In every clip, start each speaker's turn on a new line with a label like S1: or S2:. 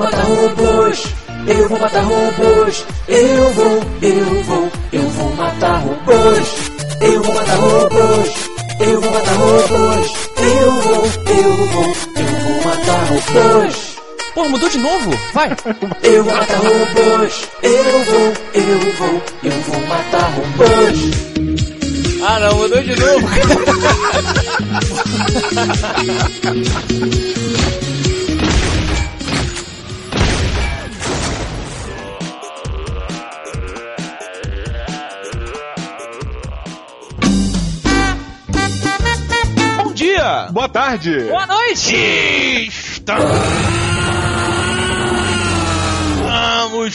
S1: eu, eu vou matar robôs. Eu vou matar robôs. Eu vou, eu vou, eu vou matar robôs. Eu vou matar robôs. Eu vou matar robôs. Eu vou, eu vou, eu vou matar robôs.
S2: Pô, mudou de novo? Vai.
S1: Eu vou matar robôs. Eu vou, eu vou, eu vou matar robôs.
S2: Ah, não, mudou de novo.
S3: dia!
S4: Boa tarde!
S2: Boa noite.
S3: Estamos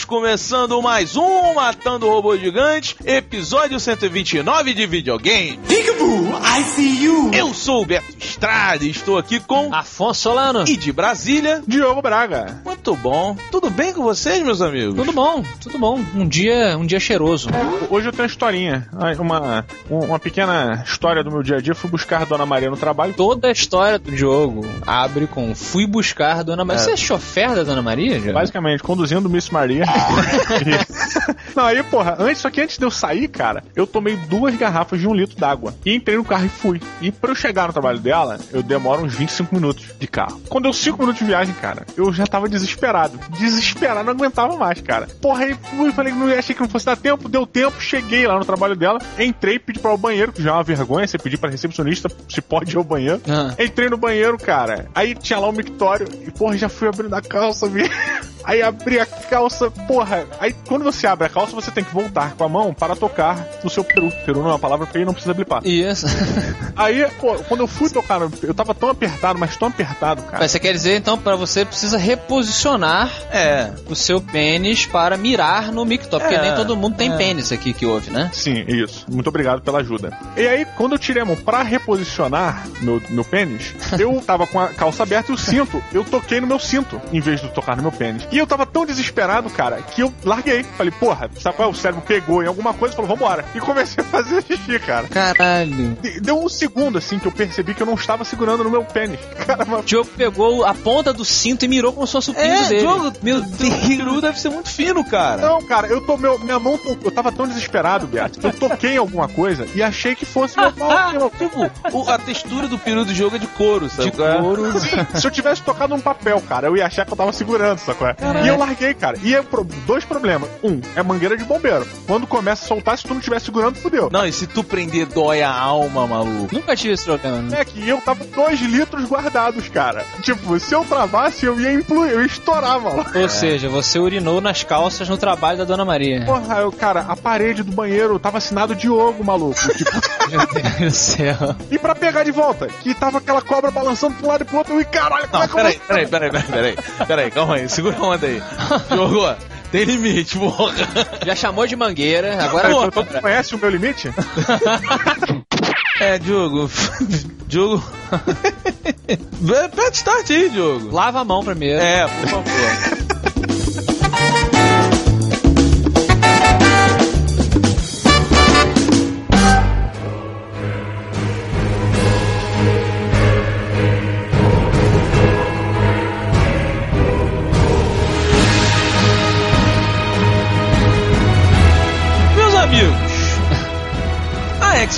S3: começando mais um Matando Robô Gigante, episódio 129 de videogame.
S1: I see you.
S3: Eu sou o Beto Estrada e estou aqui com
S2: Afonso Solano.
S3: e de Brasília.
S4: Diogo Braga.
S3: Muito bom. Tudo bem com vocês, meus amigos?
S2: Tudo bom, tudo bom. Um dia, um dia cheiroso.
S4: Hoje eu tenho uma historinha, uma, uma pequena história do meu dia a dia. Fui buscar a Dona Maria no trabalho.
S2: Toda a história do jogo abre com fui buscar Dona Maria.
S3: É.
S2: Você é chofer da Dona Maria, já?
S4: Basicamente, conduzindo Miss Maria. Não, aí, porra, antes, só que antes de eu sair, cara, eu tomei duas garrafas de um litro d'água. E entrei no carro e fui. E pra eu chegar no trabalho dela, eu demoro uns 25 minutos de carro. Quando deu 5 minutos de viagem, cara, eu já tava desesperado. Desesperado, não aguentava mais, cara. Porra, aí fui, falei que não achei que não fosse dar tempo, deu tempo, cheguei lá no trabalho dela, entrei, pedi pra ir ao banheiro, que já é uma vergonha, você pedir pra recepcionista se pode ir ao banheiro.
S2: Ah.
S4: Entrei no banheiro, cara. Aí tinha lá o mictório e, porra, já fui abrindo a calça, vi. Aí abri a calça, porra. Aí quando você abre a calça, você tem que voltar com a mão para tocar no seu peru. Peru não é uma palavra feia, não precisa blipar.
S2: Isso.
S4: Aí, pô, quando eu fui tocar, no- eu tava tão apertado, mas tão apertado, cara.
S2: Mas você quer dizer, então, pra você precisa reposicionar
S3: É.
S2: o seu pênis para mirar no mictop, porque
S3: É,
S2: nem todo mundo tem
S3: é.
S2: pênis aqui que ouve, né?
S4: Sim, isso. Muito obrigado pela ajuda. E aí, quando eu tirei a mão pra reposicionar meu, meu pênis, eu tava com a calça aberta e o cinto, eu toquei no meu cinto, em vez de tocar no meu pênis. E eu tava tão desesperado, cara, que eu larguei. Falei, porra, sabe qual é? O cérebro pegou em alguma coisa e falou, vambora. E comecei a fazer xixi, cara.
S2: Caralho.
S4: Deu um segundo, assim, que eu percebi que eu não estava segurando no meu pênis. Cara, mas
S2: O Diogo pegou a ponta do cinto e mirou como se fosse o pinto
S3: É,
S2: dele.
S3: jogo. Meu peru deve ser muito fino, cara.
S4: Não, cara, eu tô, meu, minha mão, eu tava tão desesperado, Beato, que eu toquei em alguma coisa e achei que fosse meu pau.
S3: Tipo, o- a textura do peru do jogo é de couro, sabe?
S2: De
S3: é?
S2: couro.
S4: Sim, se eu tivesse tocado num papel, cara, eu ia achar que eu tava segurando, sacou? E eu larguei, cara. E é pro- dois problemas. Um, é mangueira de bombeiro. Quando começa a soltar, se tu não estiver segurando, fudeu.
S3: Não, e se tu prender, dói a alma, maluco.
S2: Nunca tive esse problema. né?
S4: É que eu tava dois litros guardados, cara. Tipo, se eu travasse, eu ia implodir, eu ia estourar, mano.
S2: Ou seja, você urinou nas calças no trabalho da Dona Maria.
S4: Porra, eu, cara, a parede do banheiro tava assinado Diogo, maluco. Tipo,
S2: Meu Deus do céu.
S4: e pra pegar de volta, que tava aquela cobra balançando pra um lado e pro outro, eu, e caralho, como
S3: Não,
S4: é que eu
S3: peraí,
S4: vou-
S3: peraí, peraí, peraí, peraí. Peraí, calma aí, segura a onda aí. Jogo, tem limite, porra.
S2: Já chamou de mangueira, agora
S4: Peraí, tu, tu conhece o meu limite?
S3: É, Diogo. Diogo. Aperta start aí, Diogo.
S2: lava a mão primeiro.
S3: É, por favor.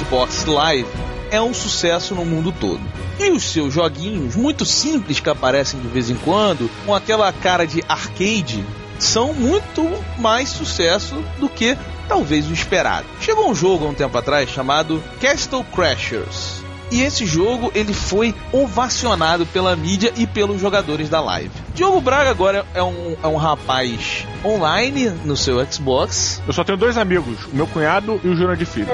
S3: Xbox Live é um sucesso no mundo todo. E os seus joguinhos, muito simples que aparecem de vez em quando, com aquela cara de arcade, são muito mais sucesso do que talvez o esperado. Chegou um jogo há um tempo atrás chamado Castle Crashers. E esse jogo ele foi ovacionado pela mídia e pelos jogadores da live. Diogo Braga agora é um, é um rapaz online no seu Xbox.
S4: Eu só tenho dois amigos, o meu cunhado e o Júnior de Filho.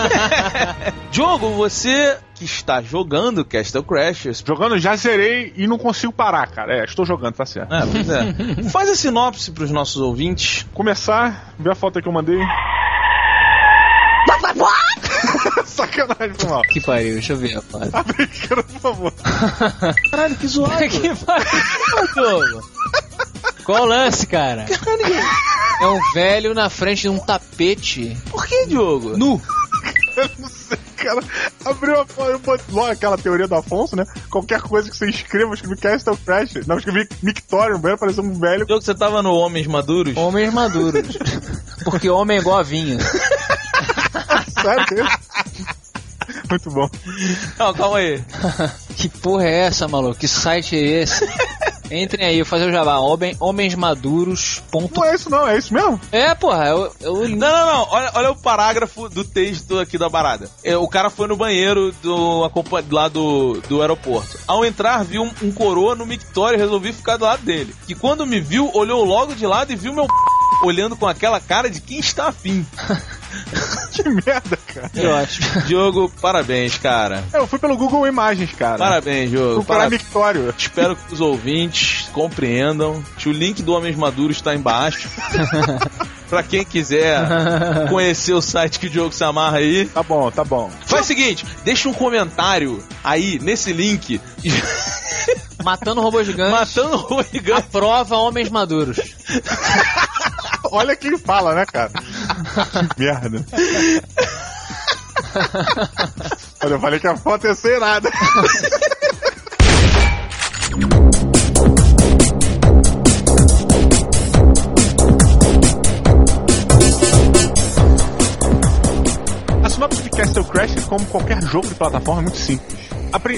S3: Diogo, você que está jogando Castle Crashers.
S4: Jogando, já zerei e não consigo parar, cara. É, estou jogando, tá certo.
S3: É, pois é. Faz a sinopse para os nossos ouvintes.
S4: Começar, ver a foto que eu mandei. Sacanagem, foi mal.
S2: Que pariu, deixa eu ver a foto.
S4: Tá brincando, por favor.
S3: Caralho, que zoado.
S2: que pariu, Diogo. Qual o lance, cara? É um velho na frente de um tapete.
S3: Por que, Diogo? Nu.
S4: Eu não sei, cara. cara abriu a logo aquela teoria do Afonso, né? Qualquer coisa que você escreva, escrevi Castle Crash. Não, escrevi Mictorium, velho, parecia um velho.
S3: Jogo que você tava no Homens Maduros?
S2: Homens Maduros. Porque homem é igual a vinho.
S4: Sério? Muito bom.
S3: Não, calma aí.
S2: que porra é essa, maluco? Que site é esse? Entrem aí, vou fazer o jabá. Homem, homensmaduros.com.
S4: Não é isso não, é isso mesmo?
S2: É, porra. Eu, eu...
S3: Não, não, não. Olha, olha o parágrafo do texto aqui da barada. É, o cara foi no banheiro do, lá do, do aeroporto. Ao entrar, viu um, um coroa no mictório e resolvi ficar do lado dele. Que quando me viu, olhou logo de lado e viu meu olhando com aquela cara de quem está afim.
S4: que merda, cara.
S2: Eu acho.
S3: Diogo, parabéns, cara.
S4: Eu fui pelo Google Imagens, cara.
S3: Parabéns, Diogo.
S4: Procurar Para... Mictório.
S3: Espero que os ouvintes compreendam que o link do Homens Maduros está embaixo. pra quem quiser conhecer o site que o Diogo se amarra aí.
S4: Tá bom, tá bom.
S3: Faz o seguinte, deixa um comentário aí nesse link.
S2: Matando robô gigante.
S3: Matando robô gigante.
S2: Aprova homens maduros.
S4: Olha quem fala, né, cara? que merda. Olha, eu falei que a foto ia ser nada. A sinopse de Castle Crash, como qualquer jogo de plataforma, é muito simples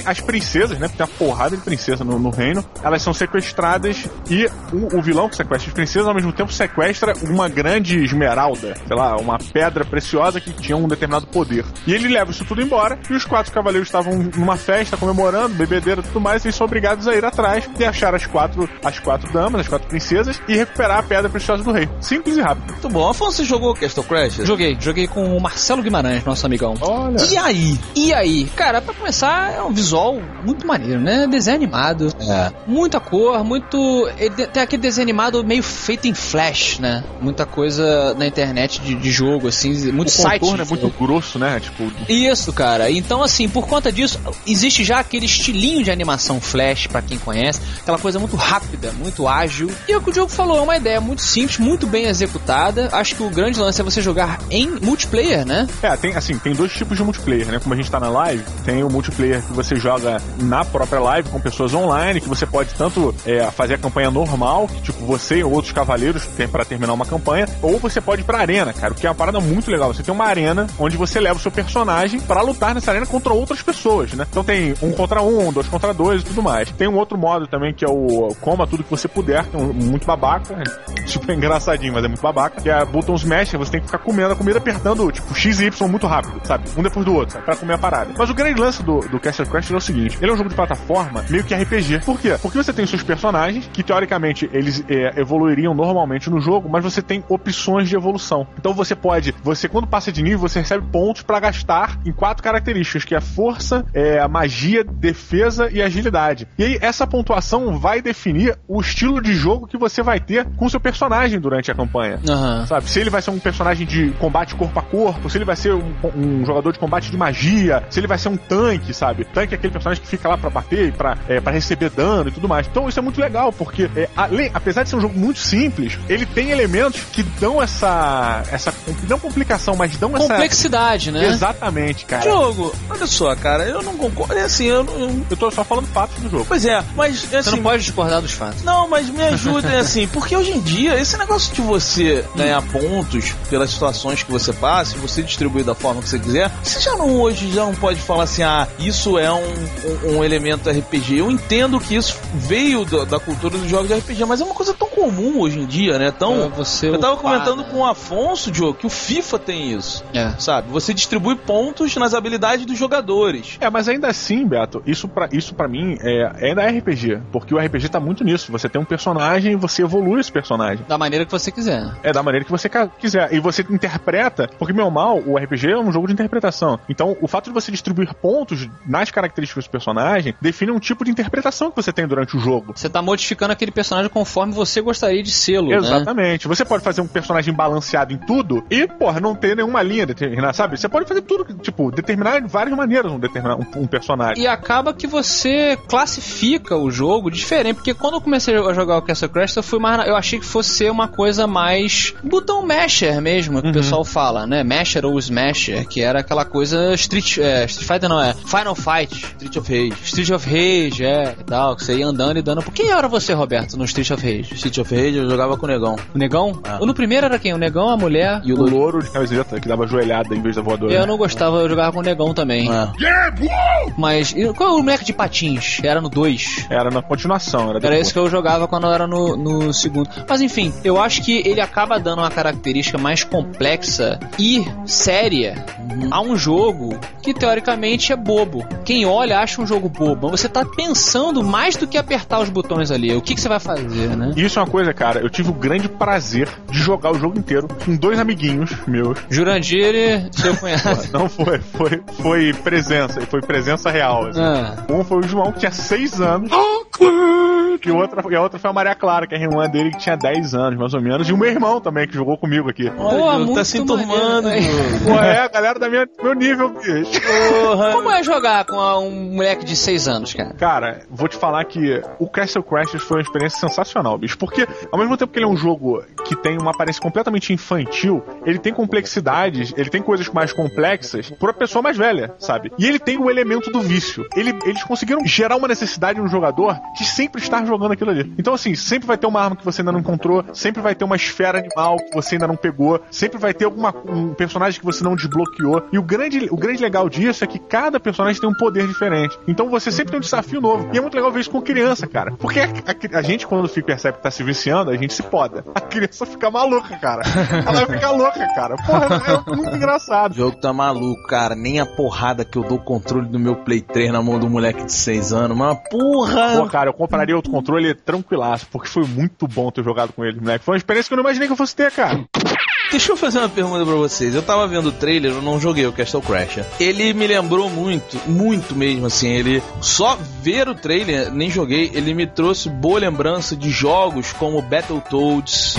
S4: as princesas, né? Porque tem uma porrada de princesa no, no reino, elas são sequestradas e o, o, vilão que sequestra as princesas ao mesmo tempo sequestra uma grande esmeralda, sei lá, uma pedra preciosa que tinha um determinado poder. E ele leva isso tudo embora e os quatro cavaleiros estavam numa festa comemorando, bebedeira e tudo mais, e eles são obrigados a ir atrás e achar as quatro, as quatro damas, as quatro princesas e recuperar a pedra preciosa do rei. Simples e rápido.
S3: Muito bom. Afonso, você jogou Castle Crash?
S2: Joguei. Joguei com o Marcelo Guimarães, nosso amigão.
S3: Olha. E aí?
S2: E aí? Cara, pra começar, é um visual muito maneiro, né? Desenho animado.
S3: É.
S2: Muita cor, muito. Tem aquele desenho animado meio feito em flash, né? Muita coisa na internet de, de jogo, assim, muito o site.
S4: é muito grosso, né? Tipo.
S2: Isso, cara. Então, assim, por conta disso, existe já aquele estilinho de animação flash, para quem conhece, aquela coisa muito rápida, muito ágil. E é o que o jogo falou, é uma ideia muito simples, muito bem executada. Acho que o grande lance é você jogar em multiplayer, né?
S4: É, tem assim, tem dois tipos de multiplayer, né? Como a gente tá na live, tem o multiplayer que você joga na própria live com pessoas online, que você pode tanto é, fazer a campanha normal, que, tipo você e outros cavaleiros tem para terminar uma campanha, ou você pode ir pra arena, cara, que é uma parada muito legal. Você tem uma arena onde você leva o seu personagem para lutar nessa arena contra outras pessoas, né? Então tem um contra um, dois contra dois e tudo mais. Tem um outro modo também que é o coma tudo que você puder, que é um, muito babaca, tipo é engraçadinho, mas é muito babaca, que é button smash, você tem que ficar comendo a comida apertando, tipo, X e Y muito rápido, sabe? Um depois do outro, sabe? Pra comer a parada. Mas o grande lance do, do Castle Crash é o seguinte, ele é um jogo de plataforma meio que RPG. Por quê? Porque você tem os seus personagens, que teoricamente eles é, evoluiriam normalmente no jogo, mas você tem opções de evolução. Então você pode, você quando passa de nível, você recebe pontos para gastar em quatro características, que é força, é, magia, defesa e agilidade. E aí essa pontuação vai definir o estilo de jogo que você vai ter com o seu personagem durante a campanha.
S2: Uhum.
S4: Sabe? Se ele vai ser um personagem de combate corpo a corpo, se ele vai ser um, um jogador de combate de magia, se ele vai ser um tanque, sabe? Tanque é aquele personagem que fica lá para bater, para é, pra receber dano e tudo mais. Então isso é muito legal, porque é, além, apesar de ser um jogo muito simples, ele tem elementos que dão essa. essa não complicação, mas dão
S2: essa. Complexidade, né?
S4: Exatamente, cara.
S3: Jogo, olha só, cara, eu não concordo. É assim, eu, eu,
S4: eu tô só falando fatos do jogo.
S3: Pois é, mas.
S2: Assim,
S3: você
S2: não pode discordar dos fatos.
S3: Não, mas me ajudem assim, porque hoje em dia, esse negócio de você ganhar pontos pelas situações que você passa, você distribuir da forma que você quiser, você já não hoje já não pode falar assim, ah, isso é um, um, um elemento RPG. Eu entendo que isso veio da, da, cultura dos jogos de RPG, mas é uma coisa tão comum hoje em dia, né? Tão,
S2: você
S3: eu tava comentando
S2: né?
S3: com o Afonso, Diogo, que o FIFA tem isso.
S2: É.
S3: Sabe? Você distribui pontos nas habilidades dos jogadores.
S4: É, mas ainda assim, Beto, isso pra, isso pra mim é, é da RPG. Porque o RPG tá muito nisso. Você tem um personagem e você evolui esse personagem.
S2: Da maneira que você quiser.
S4: É, da maneira que você quiser. E você interpreta, porque, meu mal, o RPG é um jogo de interpretação. Então, o fato de você distribuir pontos nas características do personagem define um tipo de interpretação que você tem durante o jogo.
S2: Você tá modificando aquele personagem conforme você gostaria de sê-lo, né?
S4: Exatamente. Você pode fazer um personagem balanceado em tudo e, porra, não ter nenhuma linha determinada, sabe? Você pode fazer tudo, tipo, determinar de várias maneiras um, determinar um, um personagem.
S2: E acaba que você classifica o jogo diferente, porque quando eu comecei a jogar o Castle Crash, eu fui mais, na- eu achei que fosse ser uma coisa mais botão masher mesmo, que o pessoal fala, né? Masher ou smasher, que era aquela coisa Street, é, Street Fighter não é, Final Fight,
S3: Street of Rage.
S2: Street of Rage, é, e tal, que você ia andando e dando. Quem era você, Roberto, no Street of Rage?
S3: Street of Rage eu jogava com o negão.
S2: O negão? Ou no primeiro era quem? O negão, a mulher?
S3: E o
S4: O
S3: Louro.
S4: de camiseta que dava joelhada em vez da voadora.
S2: Eu não gostava, eu jogava com o negão também.
S3: Ah.
S2: Mas e qual é o moleque de patins? Era no 2.
S4: Era na continuação, era
S2: Era esse que eu jogava quando eu era no, no segundo. Mas enfim, eu acho que ele acaba dando uma característica mais complexa e séria a um jogo que teoricamente é bobo. Quem olha acha um jogo bobo, mas você tá pensando mais do que apertar os botões ali. O que, que você vai fazer, né?
S4: E isso é uma coisa, cara, eu tive o grande prazer de jogar o jogo inteiro com dois amiguinhos meus.
S2: Jurandir, ele, seu cunhado.
S4: Não foi, foi, foi presença, foi presença real. assim.
S2: Ah.
S4: Um foi o João, que tinha 6 anos. E, outra, e a outra foi a Maria Clara, que é a irmã dele, que tinha 10 anos, mais ou menos. E o meu irmão também, que jogou comigo aqui.
S3: Olha,
S2: Pô, muito
S3: tá se enturmando.
S4: Pô, é, a galera da minha, do meu nível, bicho.
S3: Porra.
S2: Como é jogar com um moleque de 6 anos, cara?
S4: Cara, vou te falar que o Castle Crashers foi uma experiência sensacional, bicho. Porque, ao mesmo tempo que ele é um jogo que tem uma aparência completamente infantil, ele tem complexidades, ele tem coisas mais complexas pra pessoa mais velha, sabe? E ele tem o elemento do vício. Ele- eles conseguiram gerar uma necessidade no jogador de sempre estar jogando aquilo ali. Então, assim, sempre vai ter uma arma que você ainda não encontrou, sempre vai ter uma esfera animal que você ainda não pegou, sempre vai ter alguma, um personagem que você não desbloqueou. E o grande, o grande legal disso é que cada personagem tem um poder diferente. Então você sempre tem um desafio novo. E é muito legal ver isso com criança, cara. Porque a, a- a gente, quando fica, percebe que tá se viciando, a gente se poda. A criança fica maluca, cara. Ela fica louca, cara. Porra, é muito engraçado.
S3: O jogo tá maluco, cara. Nem a porrada que eu dou o controle do meu Play 3 na mão do moleque de 6 anos. Mas porra!
S4: Pô, cara, eu compraria outro controle tranquilaço, porque foi muito bom ter jogado com ele, moleque. Foi uma experiência que eu não imaginei que eu fosse ter, cara.
S3: Deixa eu fazer uma pergunta pra vocês. Eu tava vendo o trailer, eu não joguei o Castle Crasher. Ele me lembrou muito, muito mesmo, assim. Ele só ver o trailer, nem joguei, ele me trouxe boa lembrança de jogos como Battletoads.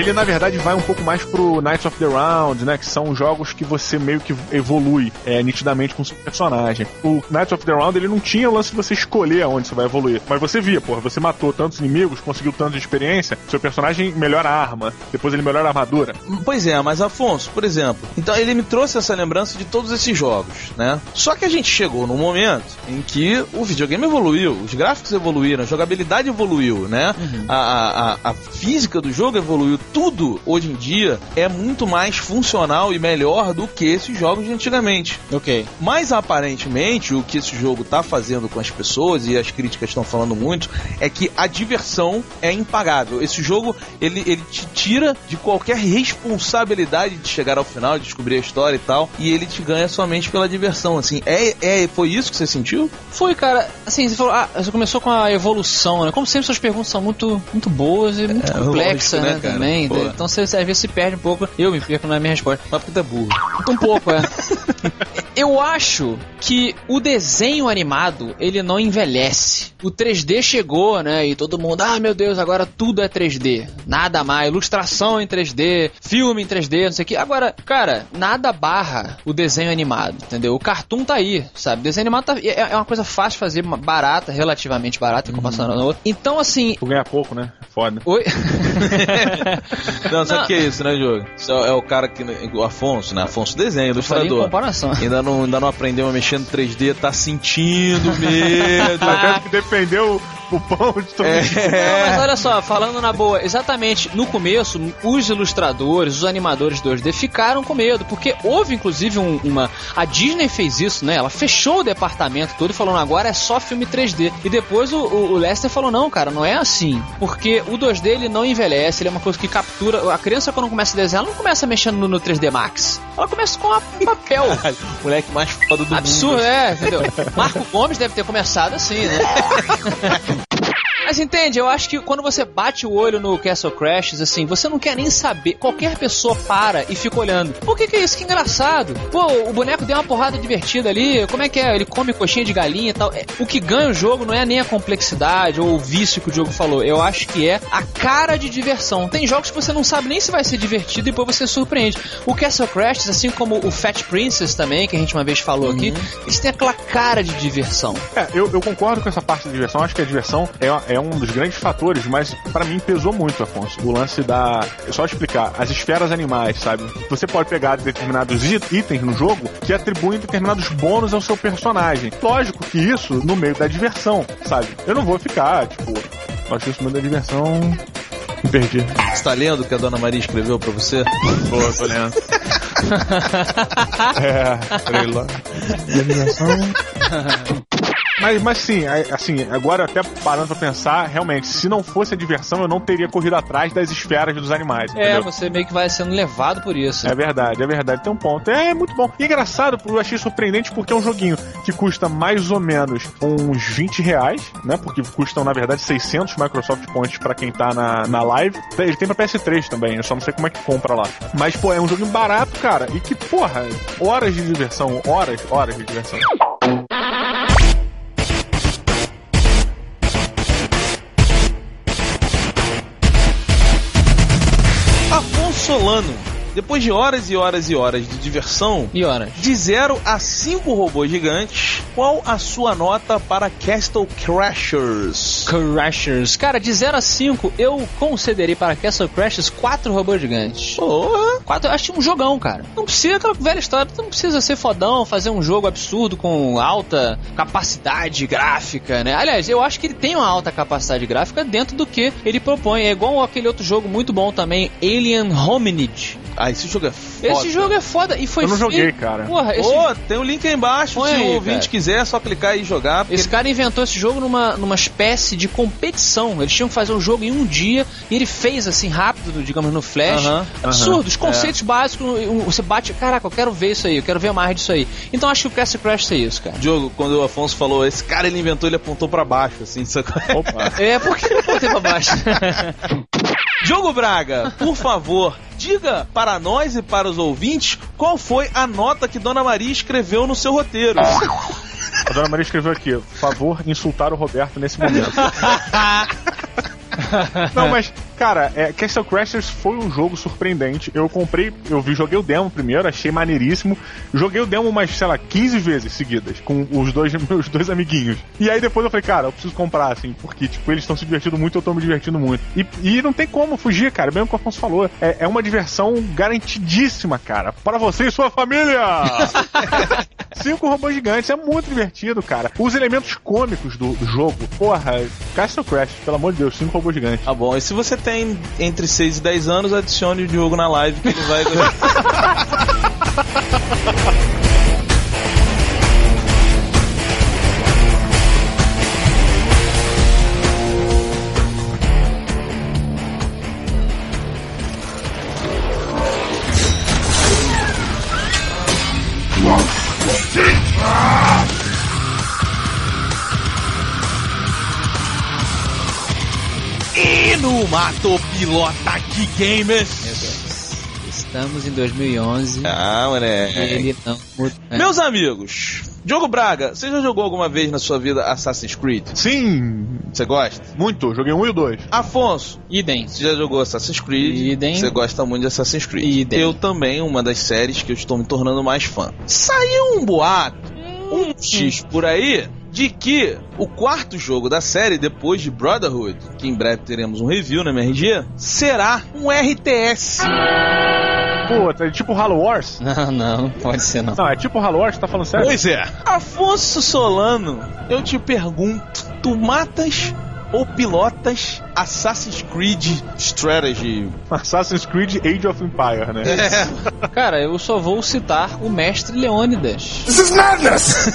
S4: Ele, na verdade, vai um pouco mais pro Knights of the Round, né? Que são jogos que você meio que evolui é, nitidamente com o seu personagem. O Knights of the Round, ele não tinha o lance de você escolher aonde você vai evoluir. Mas você via, porra, você matou tantos inimigos, conseguiu tanto de experiência, seu personagem melhora a arma, depois ele melhora a armadura.
S3: Pois é, mas Afonso, por exemplo, então ele me trouxe essa lembrança de todos esses jogos, né? Só que a gente chegou num momento em que o videogame evoluiu, os gráficos evoluíram, a jogabilidade evoluiu, né? A, a, a- a física do jogo evoluiu, tudo hoje em dia é muito mais funcional e melhor do que esses jogos de antigamente.
S2: Ok.
S3: Mas aparentemente o que esse jogo tá fazendo com as pessoas e as críticas estão falando muito é que a diversão é impagável. Esse jogo ele, ele te tira de qualquer responsabilidade de chegar ao final, de descobrir a história e tal, e ele te ganha somente pela diversão. Assim, é, é foi isso que você sentiu?
S2: Foi, cara, assim, você falou, ah, você começou com a evolução, né? Como sempre, suas perguntas são muito, muito boas e muito
S3: É,
S2: complexas,
S3: lógico, né,
S2: né, também. Então você às vezes se perde um pouco. Eu me perco na minha resposta.
S3: Mas porque tá burro.
S2: Um pouco, é. Eu acho que o desenho animado, ele não envelhece. O 3D chegou, né? E todo mundo, ah, meu Deus, agora tudo é 3D. Nada mais. Ilustração em 3D, filme em 3D, não sei o que. Agora, cara, nada barra o desenho animado, entendeu? O cartoon tá aí, sabe? O desenho animado tá, é, é uma coisa fácil de fazer, uma- barata, relativamente barata em comparação
S3: Uhum.
S2: outra. Então, assim.
S4: Tu ganha pouco, né? Foda.
S2: Oi?
S3: Não, sabe o que é isso, né, Diogo? Isso é, o cara que. O Afonso, né? Afonso desenha,
S2: Eu falei em
S3: ilustrador. Ainda não, ainda não aprendeu a mexer no 3D, tá sentindo medo.
S4: Tendo que defender o, pão de todo mundo.
S2: Não, mas olha só, falando na boa, exatamente no começo, os ilustradores, os animadores 2D ficaram com medo, porque houve inclusive um- uma. A Disney fez isso, né? Ela fechou o departamento todo e falou: "Não, agora é só filme 3D. E depois o, o, o Lester falou: não, cara, não é assim. Porque o 2D ele não envelhece, ele é uma coisa que captura. A criança, quando começa a desenhar, ela não começa mexendo no, no 3D Max. Ela começa com a papel.
S3: Moleque mais foda do
S2: Absurdo,
S3: mundo.
S2: é, entendeu? Marco Gomes deve ter começado assim, né? Mas entende, eu acho que quando você bate o olho no Castle Crashes, assim, você não quer nem saber. Qualquer pessoa para e fica olhando. Por que, que é isso? Que engraçado. Pô, o boneco deu uma porrada divertida ali. Como é que é? Ele come coxinha de galinha e tal. É, o que ganha o jogo não é nem a complexidade ou o vício que o jogo falou. Eu acho que é a cara de diversão. Tem jogos que você não sabe nem se vai ser divertido e depois você surpreende. O Castle Crashes, assim como o Fat Princess também, que a gente uma vez falou aqui, eles têm aquela cara de diversão.
S4: É, eu, eu concordo com essa parte da diversão. Acho que a diversão é, é um dos grandes fatores, mas pra mim pesou muito, Afonso. O lance da. é Só explicar, as esferas animais, sabe? Você pode pegar determinados it- itens no jogo que atribuem determinados bônus ao seu personagem. Lógico que isso no meio da diversão, sabe? Eu não vou ficar, tipo, eu acho isso no meio da diversão. Me perdi.
S3: Você tá lendo o que a Dona Maria escreveu pra você?
S4: Boa, tô lendo. é, trailer. Mas, mas sim, é- assim, agora até parando pra pensar, realmente, se não fosse a diversão, eu não teria corrido atrás das esferas dos animais.
S2: É,
S4: entendeu?
S2: você meio que vai sendo levado por isso.
S4: É verdade, é verdade. Tem um ponto. É, muito bom. E engraçado, eu achei surpreendente porque é um joguinho que custa mais ou menos uns 20 reais, né? Porque custam, na verdade, 600 Microsoft Points pra quem tá na, na live. Ele tem pra PS3 também, eu só não sei como é que compra lá. Mas, pô, é um joguinho barato, cara. E que, porra, horas de diversão, horas, horas de diversão.
S3: Solano, depois de horas e horas e horas de diversão,
S2: E horas?
S3: de 0 a 5 robôs gigantes, qual a sua nota para Castle Crashers?
S2: Crashers. Cara, de 0 a 5, eu concederei para Castle Crashers 4 robôs gigantes.
S3: Porra!
S2: 4, eu acho um jogão, cara. Não precisa aquela velha história, não precisa ser fodão, fazer um jogo absurdo com alta capacidade gráfica, né? Aliás, eu acho que ele tem uma alta capacidade gráfica dentro do que ele propõe. É igual aquele outro jogo muito bom também, Alien Hominid.
S3: Ah, esse jogo é foda.
S2: Esse jogo é foda e foi
S4: Eu não joguei, cara.
S2: Porra, esse,
S3: Ô, tem o link aí embaixo,
S2: Põe
S3: se
S2: aí,
S3: o ouvinte
S2: cara.
S3: quiser, é só clicar e jogar. porque
S2: esse cara inventou esse jogo numa, numa espécie de competição. Eles tinham que fazer um jogo em um dia e ele fez assim rápido, digamos, no Flash.
S3: Aham,
S2: Absurdo,
S3: aham,
S2: os conceitos básicos. um- Você bate, caraca, eu quero ver isso aí, eu quero ver mais disso aí. Então acho que o Castle Crash é isso, cara.
S3: Diogo, quando o Afonso falou, esse cara ele inventou, ele apontou pra baixo, assim, sacou?
S4: Opa.
S2: É, por que eu botei pra baixo?
S3: Diogo Braga, por favor, diga para nós e para os ouvintes qual foi a nota que Dona Maria escreveu no seu roteiro.
S4: A dona Maria escreveu aqui, por favor, insultar o Roberto nesse momento. Não, mas, cara, é, Castle Crashers foi um jogo surpreendente. Eu comprei, eu vi, joguei o demo primeiro, achei maneiríssimo. Joguei o demo umas, sei lá, 15 vezes seguidas, com os dois meus dois amiguinhos. E aí depois eu falei, cara, eu preciso comprar, assim, porque, tipo, eles estão se divertindo muito, eu tô me divertindo muito. E, e não tem como fugir, cara, mesmo que o Afonso falou. É, é uma diversão garantidíssima, cara. Para você e sua família! Cinco robôs gigantes, é muito divertido, cara. Os elementos cômicos do, do jogo, porra, Castle Crash, pelo amor de Deus, cinco robôs gigantes.
S3: Tá bom, e se você tem entre 6 e 10 anos, adicione o Diogo na live que ele vai no Mato Pilota Geek Gamers.
S2: Meu Deus. Estamos em 2011
S3: Ah, moleque.
S2: ele não muda.
S3: Meus amigos, Diogo Braga, você já jogou alguma vez na sua vida Assassin's Creed?
S4: Sim,
S3: Você gosta?
S4: muito. Joguei um e o dois.
S3: Afonso,
S2: Idem.
S3: você já jogou Assassin's Creed?
S2: Idem.
S3: Você gosta muito de Assassin's Creed?
S2: Idem.
S3: Eu também, uma das séries que eu estou me tornando mais fã. Saiu um boato, um X por aí, de que o quarto jogo da série, depois de Brotherhood, que em breve teremos um review na MRG, será um RTS.
S4: Pô, é tipo Halo Wars?
S2: Não, não, pode ser não.
S4: Não, é tipo Halo Wars, tá falando sério?
S3: Pois é. Afonso Solano, eu te pergunto, tu matas ou pilotas Assassin's Creed Strategy.
S4: Assassin's Creed Age of Empire, né?
S2: Cara, eu só vou citar o mestre Leônidas.
S1: This is madness!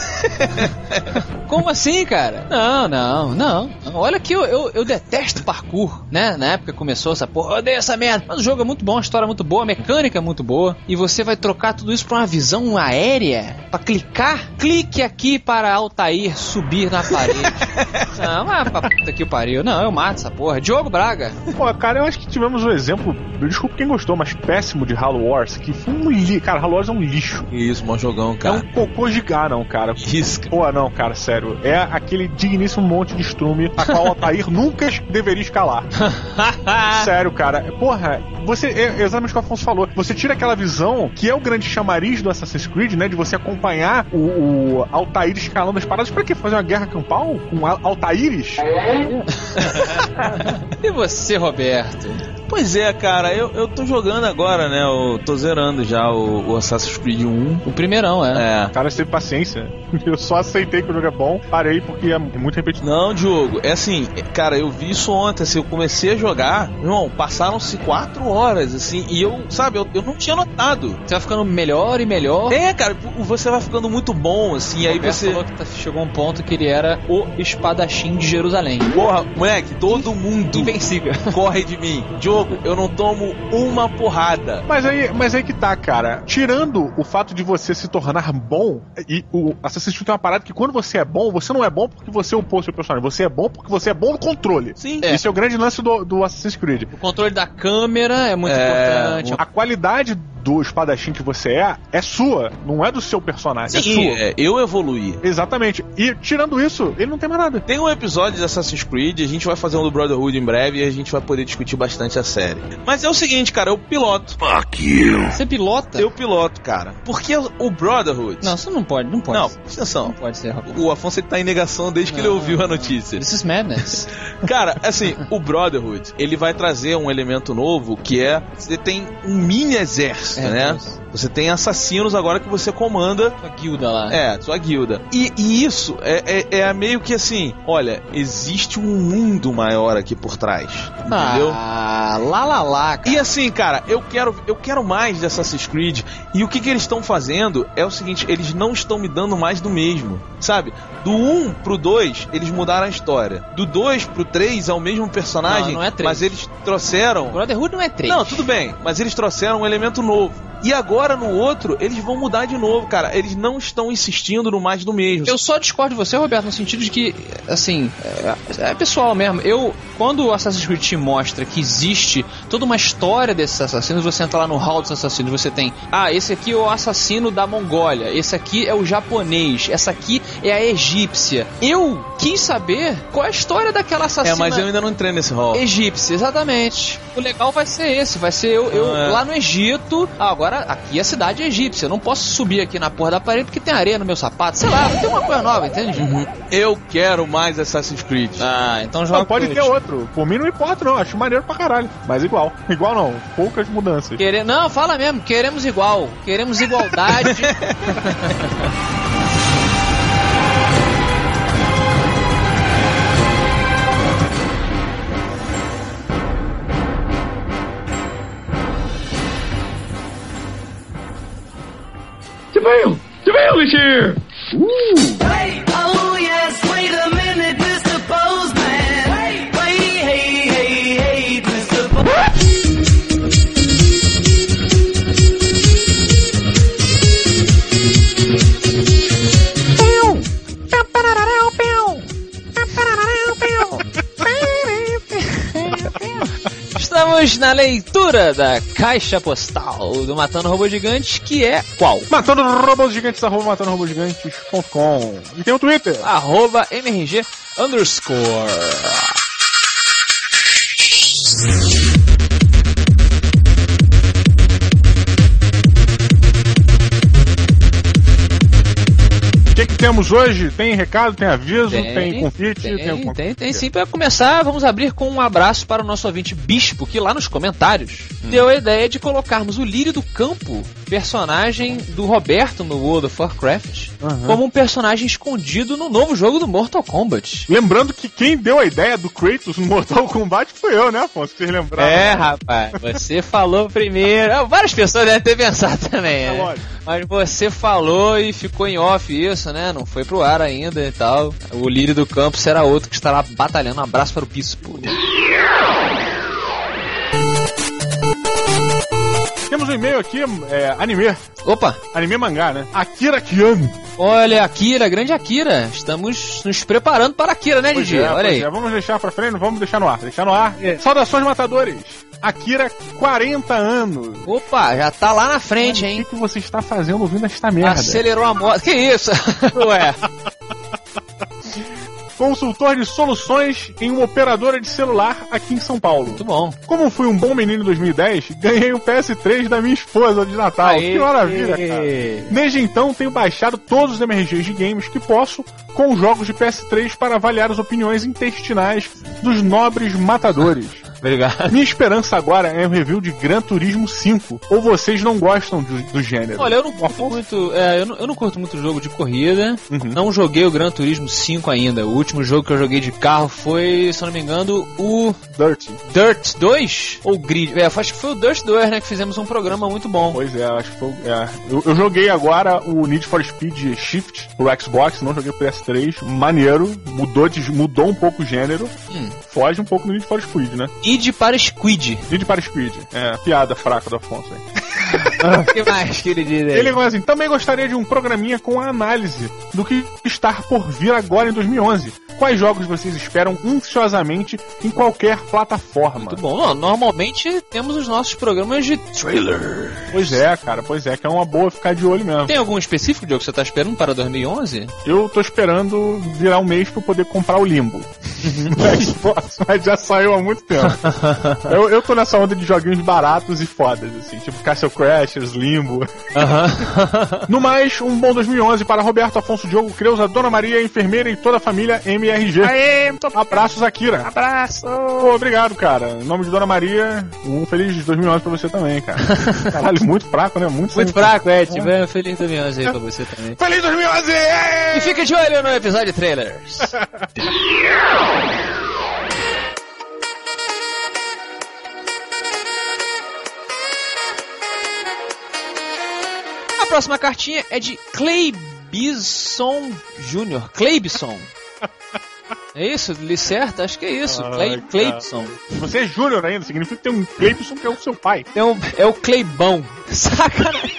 S2: Como assim, cara? Não, não, não. Olha que eu, eu, eu detesto parkour, né? Na época começou essa porra, eu odeio essa merda. Mas o jogo é muito bom, a história é muito boa, a mecânica é muito boa. E você vai trocar tudo isso pra uma visão aérea? Pra clicar? Clique aqui para Altair subir na parede. não, mas pra puta que o pariu. Não, eu mato essa porra. Diogo Braga.
S4: Pô, cara, eu acho que tivemos um exemplo, desculpa quem gostou, mas péssimo de Halo Wars, que foi um lixo. Cara, Halo Wars é um lixo.
S3: Isso, mó jogão,
S4: É
S3: cara.
S4: um cocô de ah, não, cara.
S3: Isso.
S4: Pô, não, cara, sério. É aquele digníssimo monte de estrume a qual o Altair nunca deveria escalar. Sério, cara. Porra, você. É exatamente o que o Afonso falou. Você tira aquela visão que é o grande chamariz do Assassin's Creed, né? De você acompanhar o, o Altair escalando as paradas. Pra quê? Fazer uma guerra campal com Al- Altaíres?
S2: e você, Roberto?
S3: Pois é, cara, eu, eu tô jogando agora, né? Eu tô zerando já o, o Assassin's Creed 1.
S2: O primeirão, é.
S3: É.
S4: Cara, você teve paciência. Eu só aceitei que o jogo é bom, parei porque é muito repetitivo.
S3: Não, Diogo, é assim, cara, eu vi isso ontem, assim, eu comecei a jogar, irmão, passaram-se quatro horas, assim, e eu, sabe, eu, eu não tinha notado.
S2: Você vai ficando melhor e melhor.
S3: É, cara, você vai ficando muito bom, assim, aí
S2: Roberto
S3: você.
S2: falou que tá- chegou a um ponto que ele era o espadachim de Jerusalém.
S3: Porra, moleque, todo mundo
S2: Invencível.
S3: corre de mim. Diogo, eu não tomo uma porrada.
S4: Mas aí, mas aí que tá, cara. Tirando o fato de você se tornar bom, e o Assassin's Creed tem uma parada que quando você é bom, você não é bom porque você upou seu personagem. Você é bom porque você é bom no controle.
S3: Sim.
S2: É.
S4: Esse é o grande lance do, do Assassin's Creed.
S2: O controle da câmera é muito
S3: É,
S2: importante.
S4: A qualidade do espadachim que você é, é sua, não é do seu personagem, é
S3: Sim,
S4: sua.
S3: é, eu evoluí.
S4: Exatamente. E tirando isso, ele não tem mais nada.
S3: Tem um episódio de Assassin's Creed, a gente vai fazer um do Brotherhood em breve e a gente vai poder discutir bastante a série. Mas é o seguinte, cara, eu piloto.
S2: Você pilota?
S3: Eu piloto, cara. Porque o Brotherhood.
S2: Não, você não pode, não pode.
S3: Não, presta atenção.
S2: Não pode ser, Roberto.
S3: O Afonso ele tá em negação desde que ele
S2: Não,
S3: ouviu a notícia.
S2: This is madness.
S3: Cara, assim, o Brotherhood, ele vai trazer um elemento novo que é você tem um mini exército,
S2: É,
S3: né?
S2: isso.
S3: Você tem assassinos agora que você comanda
S2: Sua guilda lá.
S3: É, sua guilda. E, e isso é, é, é meio que assim: olha, existe um mundo maior aqui por trás. Entendeu?
S2: Ah, lá lá lá, cara.
S3: E assim, cara, eu quero, eu quero mais de Assassin's Creed. E o que, que eles estão fazendo é o seguinte: eles não estão me dando mais do mesmo. Sabe? Do 1 pro 2, eles mudaram a história. Do 2 pro 3 é o mesmo personagem,
S2: Não, não é três.
S3: mas eles trouxeram.
S2: Brotherhood não é 3.
S3: Não, tudo bem, mas eles trouxeram um elemento novo. E agora no outro, eles vão mudar de novo, cara. Eles não estão insistindo no mais do mesmo.
S2: Eu só discordo de você, Roberto, no sentido de que, assim, é, é pessoal mesmo. Eu, quando o Assassin's Creed te mostra que existe toda uma história desses assassinos, você entra lá no hall dos assassinos, você tem, ah, esse aqui é o assassino da Mongólia, esse aqui é o japonês, essa aqui é a egípcia. Eu quis saber qual é a história daquela assassina.
S3: É, mas eu ainda não entrei nesse hall.
S2: Egípcia, exatamente. O legal vai ser esse, vai ser eu, eu
S3: Ah, é.
S2: lá no Egito. Ah, agora aqui é a cidade egípcia. Eu não posso subir aqui na porra da parede porque tem areia no meu sapato. Sei lá, tem uma coisa nova, entende?
S3: Eu quero mais Assassin's Creed.
S2: Ah, então joga.
S4: Não, pode ter outro. Por mim não importa, não. Acho maneiro pra caralho. Mas igual. Igual não. Poucas mudanças.
S2: Quere... Não, fala mesmo, queremos igual. Queremos igualdade. Estamos na leitura da caixa postal do Matando Robô Gigante, que é qual?
S4: Matando robôs gigantes, arroba matando robôs gigantes.com. E tem o Twitter.
S2: Arroba MRG underscore.
S4: Temos hoje? Tem recado, tem aviso, tem,
S2: Tem,
S4: confite, tem,
S2: Tem,
S4: um
S2: tem, tem sim. Pra começar, vamos abrir com um abraço para o nosso ouvinte Bispo, que lá nos comentários
S4: Hum.
S2: deu a ideia de colocarmos o Lírio do Campo, personagem do Roberto no World of Warcraft, como um personagem escondido no novo jogo do Mortal Kombat.
S4: Lembrando que quem deu a ideia do Kratos no Mortal Kombat foi eu, né, Afonso? Vocês lembraram?
S2: É, rapaz, você falou primeiro. Ah, Várias pessoas devem ter pensado também,
S4: É
S2: né?
S4: lógico.
S2: Mas você falou e ficou em off isso, né? Não foi pro ar ainda e tal. O Lírio do Campo será outro que estará batalhando. Um abraço para o Bispo.
S4: Temos um e-mail aqui, é, anime.
S2: Opa,
S4: Anime mangá, né? Akira Kiano.
S2: olha, Akira, grande Akira. Estamos nos preparando para Akira, né, Didi?
S4: é,
S2: olha aí.
S4: é. Vamos deixar pra frente, vamos deixar no ar. Deixar no ar. Saudações matadores. Akira, 40 anos.
S2: Opa, já tá lá na frente,
S4: O que,
S2: hein?
S4: que você está fazendo ouvindo esta merda?
S2: Acelerou a moto. Que isso? Ué.
S4: Consultor de soluções em uma operadora de celular aqui em São Paulo.
S2: Muito bom.
S4: Como fui um bom menino em 2010, ganhei o PS3 da minha esposa de Natal.
S2: Aê.
S4: Que maravilha, cara. Desde então, tenho baixado todos os MRGs de games que posso com os jogos de PS3 para avaliar as opiniões intestinais dos nobres matadores.
S2: Obrigado.
S4: Minha esperança agora é um review de Gran Turismo 5. Ou vocês não gostam do, do gênero?
S2: Olha, eu não curto muito, é, eu não, eu não curto muito jogo de corrida.
S4: Uhum.
S2: Não joguei o Gran Turismo 5 ainda. O último jogo que eu joguei de carro foi, se eu não me engano, o
S4: Dirty.
S2: Dirt 2 ou Grid. É, acho que foi o Dirt 2, né, que fizemos um programa muito bom.
S4: Pois é, acho que foi. é. Eu, eu joguei agora o Need for Speed Shift pro Xbox, não joguei pro PS3. Maneiro, mudou, de, mudou um pouco o gênero.
S2: Hum.
S4: Foge um pouco do Need for Speed, né?
S2: Id para Squid.
S4: Need para Speed. É, piada fraca do Afonso aí.
S2: O que mais que ele diz aí?
S4: Ele fala assim, também gostaria de um programinha com a análise do que está por vir agora em 2011. Quais jogos vocês esperam ansiosamente em qualquer plataforma?
S2: Muito bom. Não, normalmente temos os nossos programas de trailer.
S4: Pois é, cara, pois é, que é uma boa ficar de olho mesmo.
S2: Tem algum específico jogo que você tá esperando para 2011?
S4: Eu tô esperando virar um mês eu poder comprar o Limbo. No Xbox, mas já saiu há muito tempo. eu, eu tô nessa onda de joguinhos baratos e fodas, assim, tipo Castle Crashers, Limbo. No mais, um bom 2011 para Roberto Afonso Diogo Creuza, Dona Maria, enfermeira e toda a família MRG. Aê, muito Abraços, Akira. Abraço. obrigado, cara. Em nome de Dona Maria, um feliz 2011 pra você também, cara. Caralho, muito fraco, né? Muito,
S2: Muito fraco, é. Tiver feliz 2011 aí pra você também.
S4: Feliz 2011!
S2: E fica de olho no episódio de trailers. próxima cartinha é de Clay Bison Jr. Claybson. É isso? Li certo? Acho que é isso. Clay. Claybson.
S4: Você é Júnior ainda, significa que tem um Cleibson que é o seu pai.
S2: É o, é o Cleibão. Sacanagem.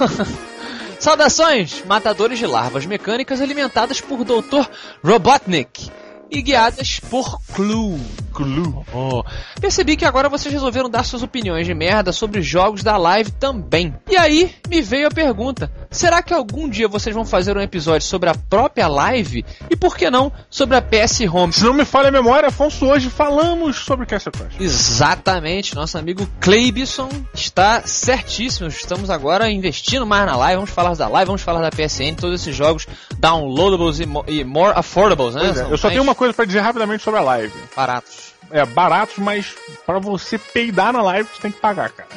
S2: Saudações, matadores de larvas mecânicas alimentadas por Dr. Robotnik e guiadas por Clue. Clue. Oh. Percebi que agora vocês resolveram dar suas opiniões de merda sobre jogos da live também. E aí me veio a pergunta: será que algum dia vocês vão fazer um episódio sobre a própria live? E por que não sobre a PS Home?
S4: Se não me falha a memória, Afonso, hoje falamos sobre Castle Crush.
S2: Exatamente, nosso amigo Cleibson está certíssimo. Estamos agora investindo mais na live. Vamos falar da live, vamos falar da PSN, todos esses jogos downloadables e, mo- more affordables, né?
S4: É, eu só tenho uma coisa pra dizer rapidamente sobre a live.
S2: baratos.
S4: É, baratos, mas pra você peidar na live, você tem que pagar, cara.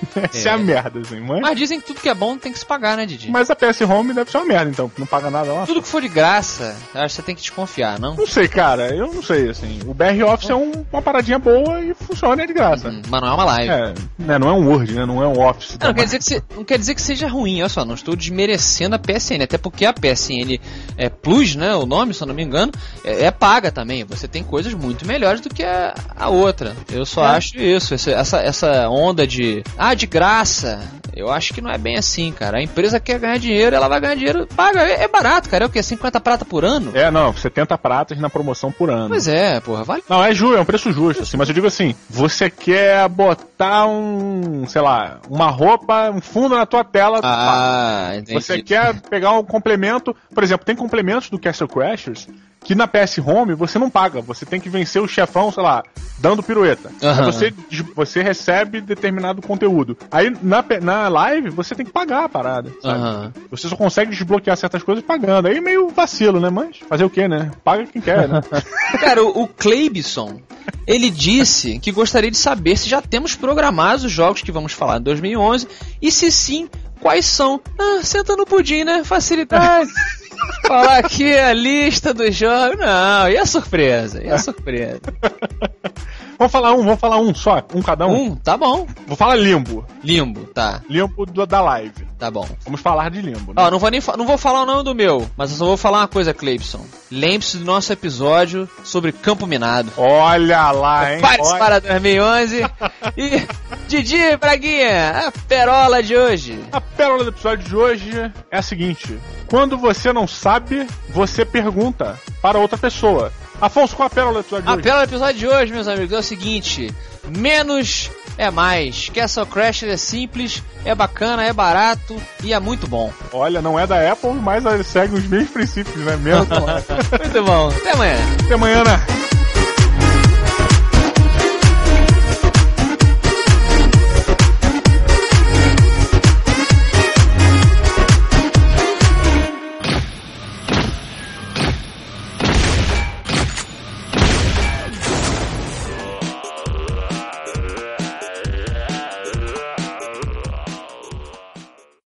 S4: Essa é,
S2: É.
S4: a merda, assim. Mas,
S2: Mas dizem que tudo que é bom tem que se pagar, né, Didi?
S4: mas a PS Home deve ser uma merda, então, não paga nada lá.
S2: Tudo que for de graça, acho que você tem que desconfiar, não?
S4: Não sei, cara, eu não sei, assim. O BR Office é um- uma paradinha boa e funciona é de graça.
S2: Hum, Mas não é uma live.
S4: É, né, não é um Word, né? Não é um Office.
S2: Não, não quer dizer que se- não quer dizer que seja ruim, olha só, não estou desmerecendo a PSN, até porque a PSN é Plus, né, o nome, se eu não me engano, é, é paga também. Você tem coisas muito melhores do que a, a outra. Eu só
S4: É.
S2: acho isso, essa, essa onda de, ah, de graça, eu acho que não é bem assim, cara. A empresa quer ganhar dinheiro, ela vai ganhar dinheiro, paga, é, é barato, cara, é o quê? 50 prata por ano?
S4: É, não, 70 pratas na promoção por ano.
S2: Pois é, porra, vale.
S4: Não, é justo, é um preço justo, assim, mas eu digo assim, você quer botar um, sei lá, uma roupa, um fundo na tua tela,
S2: Ah, entendi.
S4: você quer pegar um complemento, por exemplo, tem complementos do Castle Crashers que na PS Home você não paga. Você tem que vencer o chefão, sei lá, dando pirueta. Aí você, você recebe determinado conteúdo. Aí na, na live você tem que pagar a parada. Sabe?
S2: Aham.
S4: Você só consegue desbloquear certas coisas pagando. Aí meio vacilo, né? Mas fazer o quê, né? Paga quem quer, né?
S2: Cara, o, o Cleibson, ele disse que gostaria de saber se já temos programados os jogos que vamos falar em 2011 e se sim, quais são. Ah, senta no pudim, né? Facilidade. Falar aqui a lista dos jogos. Não, e a surpresa? E a surpresa?
S4: vamos falar um, vamos falar um só, um cada um.
S2: Um, tá bom.
S4: Vou falar limbo.
S2: Limbo, tá,
S4: Limbo do- da live.
S2: tá bom.
S4: Vamos falar de limbo, né?
S2: Ó, não vou nem não vou falar o nome do meu, mas eu só vou falar uma coisa, Cleibson. Lembre-se do nosso episódio sobre Campo Minado.
S4: Olha lá, hein?
S2: Pare
S4: Olha-
S2: para 2011 e Didi Braguinha, a perola de hoje.
S4: A pérola do episódio de hoje é a seguinte: quando você não sabe, você pergunta para outra pessoa. Afonso, qual a pérola do episódio de
S2: A
S4: hoje?
S2: pérola do episódio de hoje, meus amigos, é o seguinte: menos é mais. Castle Crasher é simples, é bacana, é barato e é muito bom.
S4: Olha, não é da Apple, mas segue os mesmos princípios, né? Mesmo.
S2: Muito bom. Até amanhã.
S4: Até amanhã, né?